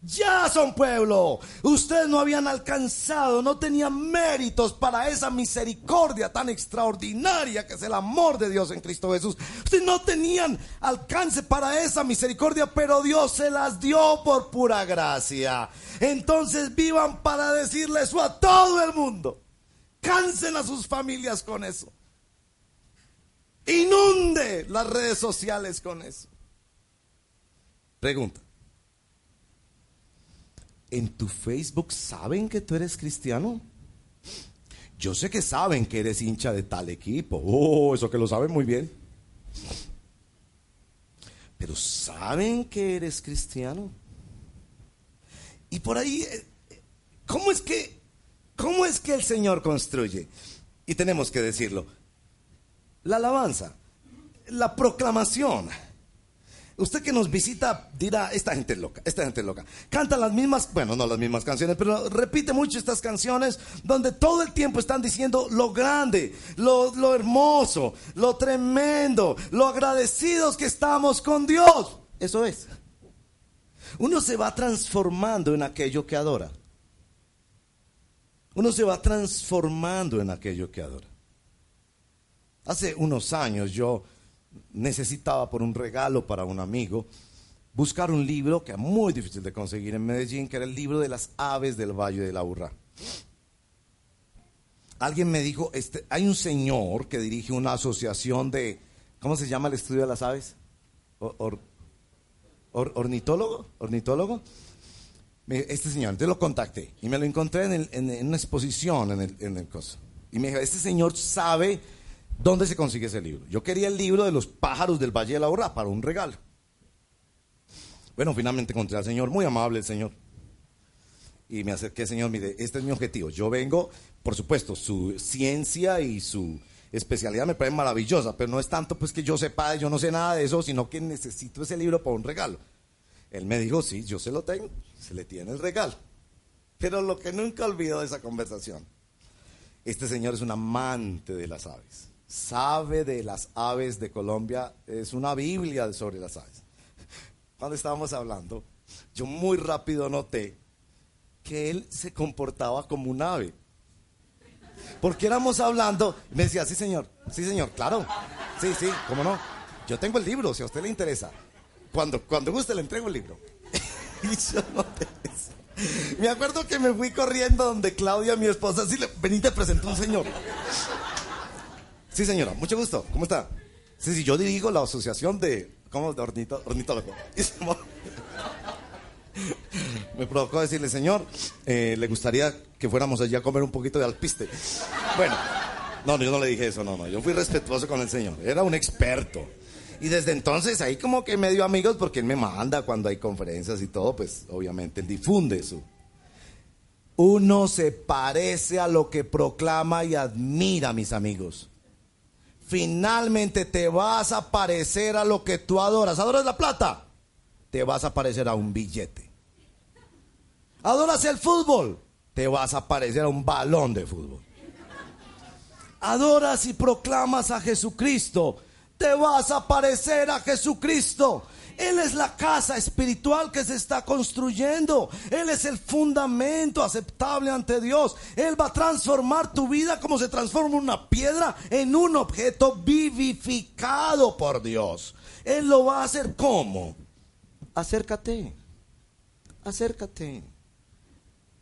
Speaker 1: Ya son pueblo. Ustedes no habían alcanzado, no tenían méritos para esa misericordia tan extraordinaria que es el amor de Dios en Cristo Jesús. Ustedes no tenían alcance para esa misericordia, pero Dios se las dio por pura gracia. Entonces vivan para decirle eso a todo el mundo. Cansen a sus familias con eso. Inunde las redes sociales con eso. Pregunta en tu Facebook saben que tú eres cristiano. Yo sé que saben que eres hincha de tal equipo. Oh, eso que lo saben muy bien. Pero saben que eres cristiano. Y por ahí, eh, ¿cómo es que, cómo es que el Señor construye? Y tenemos que decirlo. La alabanza, la proclamación Usted que nos visita dirá, esta gente es loca, esta gente es loca. Cantan las mismas, bueno, no las mismas canciones, pero repite mucho estas canciones donde todo el tiempo están diciendo lo grande, lo, lo hermoso, lo tremendo, lo agradecidos que estamos con Dios. Eso es. Uno se va transformando en aquello que adora. Uno se va transformando en aquello que adora. Hace unos años yo necesitaba por un regalo para un amigo buscar un libro que era muy difícil de conseguir en Medellín, que era el libro de las aves del Valle de la Urra. Alguien me dijo, este, hay un señor que dirige una asociación de, ¿cómo se llama el estudio de las aves? ornitólogo, ornitólogo. Este señor, entonces lo contacté y me lo encontré en, una exposición en el, en el coso. Y me dijo, este señor sabe ¿Dónde se consigue ese libro? Yo quería el libro de los pájaros del Valle de la Urra para un regalo. Bueno, finalmente encontré al Señor, muy amable el Señor. Y me acerqué, Señor, mire, este es mi objetivo. Yo vengo, por supuesto, su ciencia y su especialidad me parece maravillosa, pero no es tanto pues que yo sepa, yo no sé nada de eso, sino que necesito ese libro para un regalo. Él me dijo, sí, yo se lo tengo, se le tiene el regalo. Pero lo que nunca olvido de esa conversación, este señor es un amante de las aves sabe de las aves de Colombia, es una Biblia sobre las aves. Cuando estábamos hablando, yo muy rápido noté que él se comportaba como un ave. Porque éramos hablando, me decía, sí señor, sí señor, claro, sí, sí, cómo no. Yo tengo el libro, si a usted le interesa. Cuando, cuando guste le entrego el libro. y yo no Me acuerdo que me fui corriendo donde Claudia, mi esposa, así le, vení te presentó un señor. Sí, señora, mucho gusto. ¿Cómo está? Sí, sí, yo dirijo la asociación de. ¿Cómo? De ornitólogo. me provocó decirle, Señor, eh, le gustaría que fuéramos allí a comer un poquito de alpiste. Bueno, no, yo no le dije eso, no, no, yo fui respetuoso con el Señor, era un experto. Y desde entonces ahí como que medio amigos porque él me manda cuando hay conferencias y todo, pues obviamente él difunde eso. Uno se parece a lo que proclama y admira, mis amigos. Finalmente te vas a parecer a lo que tú adoras. ¿Adoras la plata? Te vas a parecer a un billete. ¿Adoras el fútbol? Te vas a parecer a un balón de fútbol. Adoras y proclamas a Jesucristo te vas a parecer a Jesucristo. Él es la casa espiritual que se está construyendo. Él es el fundamento aceptable ante Dios. Él va a transformar tu vida como se transforma una piedra en un objeto vivificado por Dios. Él lo va a hacer como. Acércate. Acércate.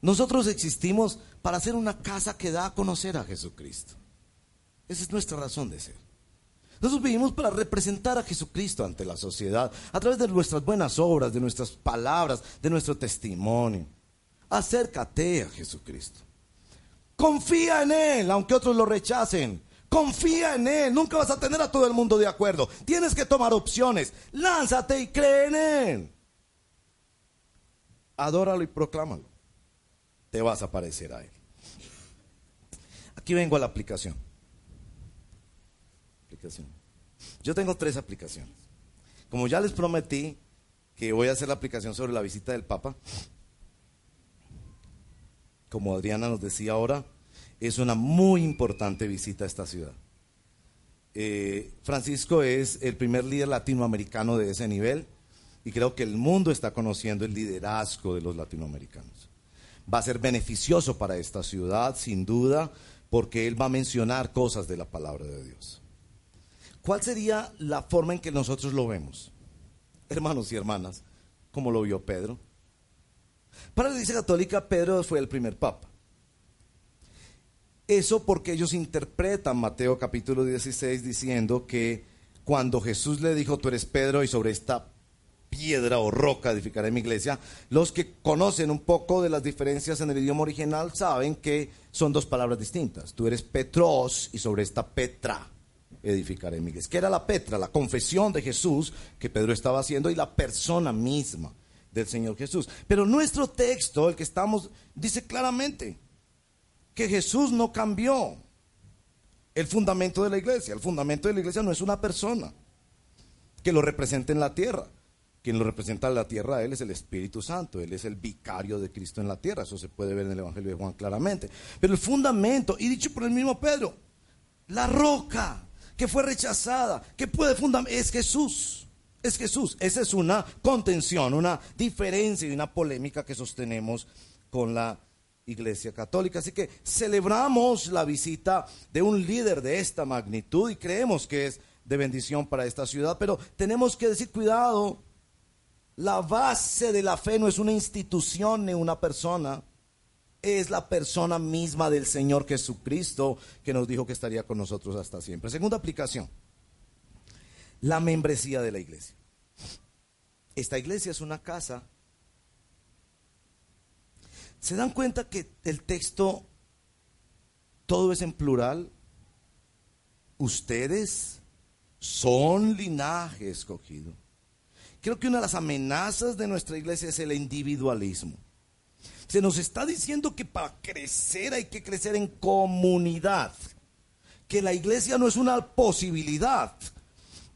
Speaker 1: Nosotros existimos para ser una casa que da a conocer a Jesucristo. Esa es nuestra razón de ser. Nosotros vivimos para representar a Jesucristo ante la sociedad a través de nuestras buenas obras, de nuestras palabras, de nuestro testimonio. Acércate a Jesucristo. Confía en Él, aunque otros lo rechacen. Confía en Él. Nunca vas a tener a todo el mundo de acuerdo. Tienes que tomar opciones. Lánzate y cree en Él. Adóralo y proclámalo. Te vas a parecer a Él. Aquí vengo a la aplicación. Yo tengo tres aplicaciones. Como ya les prometí que voy a hacer la aplicación sobre la visita del Papa, como Adriana nos decía ahora, es una muy importante visita a esta ciudad. Eh, Francisco es el primer líder latinoamericano de ese nivel y creo que el mundo está conociendo el liderazgo de los latinoamericanos. Va a ser beneficioso para esta ciudad, sin duda, porque él va a mencionar cosas de la palabra de Dios. ¿Cuál sería la forma en que nosotros lo vemos? Hermanos y hermanas, como lo vio Pedro. Para la Iglesia Católica, Pedro fue el primer papa. Eso porque ellos interpretan Mateo capítulo 16 diciendo que cuando Jesús le dijo, tú eres Pedro y sobre esta piedra o roca edificaré mi iglesia, los que conocen un poco de las diferencias en el idioma original saben que son dos palabras distintas. Tú eres Petros y sobre esta Petra edificaré mi iglesia. Que era la Petra, la confesión de Jesús que Pedro estaba haciendo y la persona misma del Señor Jesús. Pero nuestro texto, el que estamos, dice claramente que Jesús no cambió el fundamento de la iglesia. El fundamento de la iglesia no es una persona que lo represente en la tierra. Quien lo representa en la tierra, Él es el Espíritu Santo, Él es el vicario de Cristo en la tierra, eso se puede ver en el Evangelio de Juan claramente. Pero el fundamento, y dicho por el mismo Pedro, la roca, que fue rechazada, que puede fundamentar, es Jesús. Es Jesús. Esa es una contención, una diferencia y una polémica que sostenemos con la Iglesia Católica. Así que celebramos la visita de un líder de esta magnitud y creemos que es de bendición para esta ciudad, pero tenemos que decir cuidado. La base de la fe no es una institución ni una persona es la persona misma del Señor Jesucristo que nos dijo que estaría con nosotros hasta siempre. Segunda aplicación, la membresía de la iglesia. Esta iglesia es una casa. ¿Se dan cuenta que el texto todo es en plural? Ustedes son linaje escogido. Creo que una de las amenazas de nuestra iglesia es el individualismo. Se nos está diciendo que para crecer hay que crecer en comunidad. Que la iglesia no es una posibilidad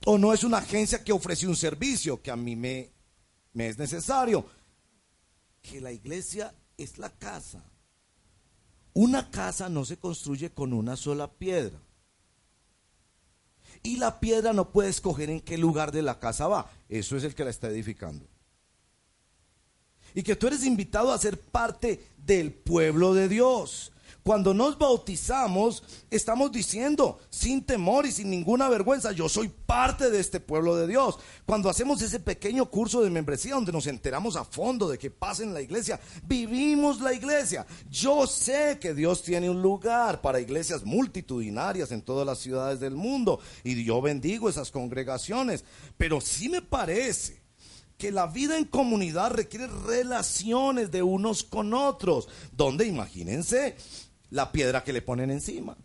Speaker 1: o no es una agencia que ofrece un servicio que a mí me, es necesario. Que la iglesia es la casa. Una casa no se construye con una sola piedra. Y la piedra no puede escoger en qué lugar de la casa va. Eso es el que la está edificando y que tú eres invitado a ser parte del pueblo de Dios. Cuando nos bautizamos, estamos diciendo sin temor y sin ninguna vergüenza, yo soy parte de este pueblo de Dios. Cuando hacemos ese pequeño curso de membresía donde nos enteramos a fondo de qué pasa en la iglesia, vivimos la iglesia. Yo sé que Dios tiene un lugar para iglesias multitudinarias en todas las ciudades del mundo y yo bendigo esas congregaciones, pero sí me parece que la vida en comunidad requiere relaciones de unos con otros, donde imagínense la piedra que le ponen encima.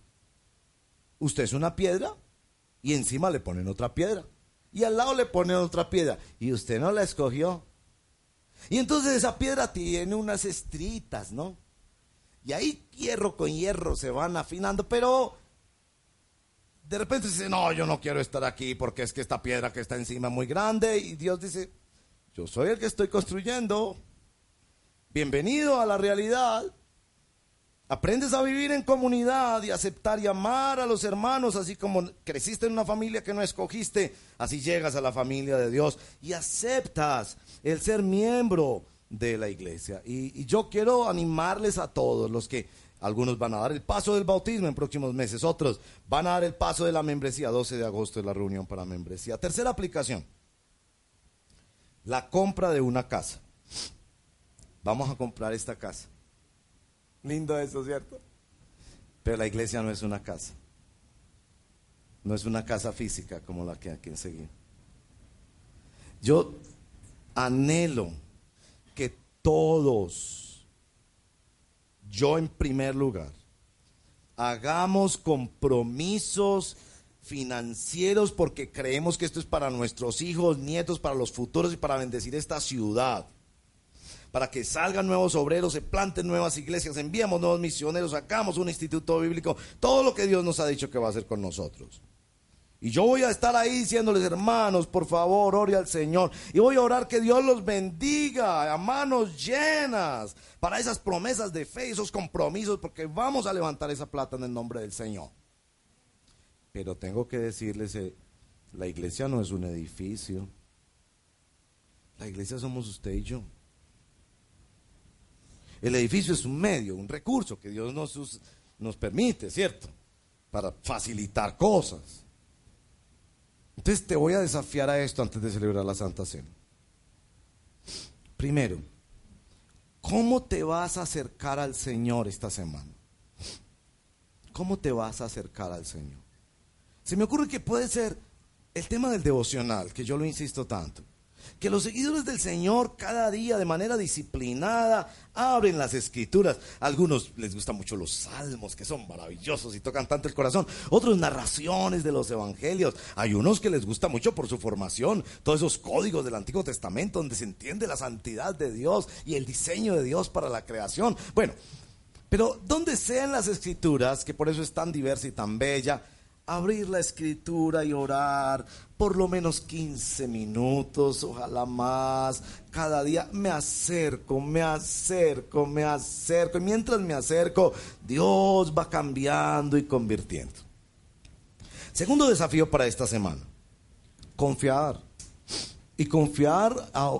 Speaker 1: Usted es una piedra y encima le ponen otra piedra. Y al lado le ponen otra piedra. Y usted no la escogió. Y entonces esa piedra tiene unas estritas, ¿no? Y ahí hierro con hierro se van afinando, pero de repente dice, no, yo no quiero estar aquí porque es que esta piedra que está encima es muy grande. Y Dios dice, yo soy el que estoy construyendo. Bienvenido a la realidad. Aprendes a vivir en comunidad y aceptar y amar a los hermanos, así como creciste en una familia que no escogiste, así llegas a la familia de Dios y aceptas el ser miembro de la iglesia. Y, yo quiero animarles a todos los que algunos van a dar el paso del bautismo en próximos meses, otros van a dar el paso de la membresía. 12 de agosto es la reunión para membresía. Tercera aplicación, la compra de una casa. Vamos a comprar esta casa. Lindo eso, ¿cierto? Pero la iglesia no es una casa. No es una casa física como la que aquí enseguida. Yo anhelo que todos, yo en primer lugar, hagamos compromisos financieros porque creemos que esto es para nuestros hijos, nietos, para los futuros y para bendecir esta ciudad para que salgan nuevos obreros, se planten nuevas iglesias, enviamos nuevos misioneros, sacamos un instituto bíblico, todo lo que Dios nos ha dicho que va a hacer con nosotros. Y yo voy a estar ahí diciéndoles, hermanos, por favor, ore al Señor. Y voy a orar que Dios los bendiga a manos llenas para esas promesas de fe, esos compromisos, porque vamos a levantar esa plata en el nombre del Señor. Pero tengo que decirles, eh, la iglesia no es un edificio. La iglesia somos usted y yo. El edificio es un medio, un recurso que Dios nos, nos permite, ¿cierto? Para facilitar cosas. Entonces te voy a desafiar a esto antes de celebrar la Santa Cena. Primero, ¿cómo te vas a acercar al Señor esta semana? ¿Cómo te vas a acercar al Señor? Se me ocurre que puede ser el tema del devocional, que yo lo insisto tanto que los seguidores del Señor cada día de manera disciplinada abren las escrituras. Algunos les gustan mucho los salmos, que son maravillosos y tocan tanto el corazón. Otros narraciones de los evangelios. Hay unos que les gusta mucho por su formación, todos esos códigos del Antiguo Testamento donde se entiende la santidad de Dios y el diseño de Dios para la creación. Bueno, pero donde sean las escrituras, que por eso es tan diversa y tan bella, abrir la escritura y orar por lo menos 15 minutos, ojalá más, cada día me acerco, me acerco, me acerco. Y mientras me acerco, Dios va cambiando y convirtiendo. Segundo desafío para esta semana, confiar. Y confiar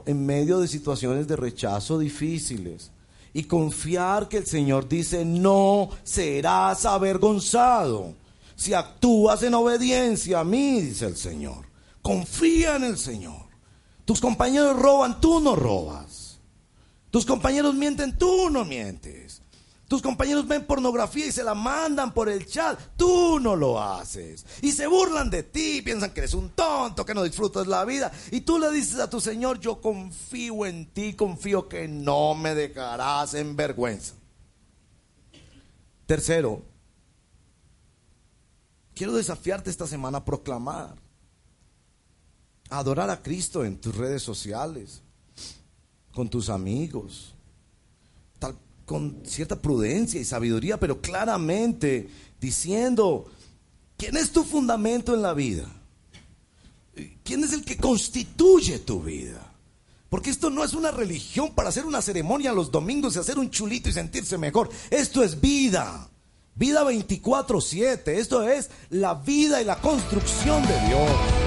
Speaker 1: en medio de situaciones de rechazo difíciles. Y confiar que el Señor dice, no serás avergonzado si actúas en obediencia a mí, dice el Señor. Confía en el Señor. Tus compañeros roban, tú no robas. Tus compañeros mienten, tú no mientes. Tus compañeros ven pornografía y se la mandan por el chat. Tú no lo haces. Y se burlan de ti, piensan que eres un tonto, que no disfrutas la vida. Y tú le dices a tu Señor, yo confío en ti, confío que no me dejarás en vergüenza. Tercero, Quiero desafiarte esta semana a proclamar, a adorar a Cristo en tus redes sociales, con tus amigos, tal, con cierta prudencia y sabiduría, pero claramente diciendo, ¿quién es tu fundamento en la vida? ¿Quién es el que constituye tu vida? Porque esto no es una religión para hacer una ceremonia los domingos y hacer un chulito y sentirse mejor. Esto es vida. Vida 24/7. Esto es la vida y la construcción de Dios.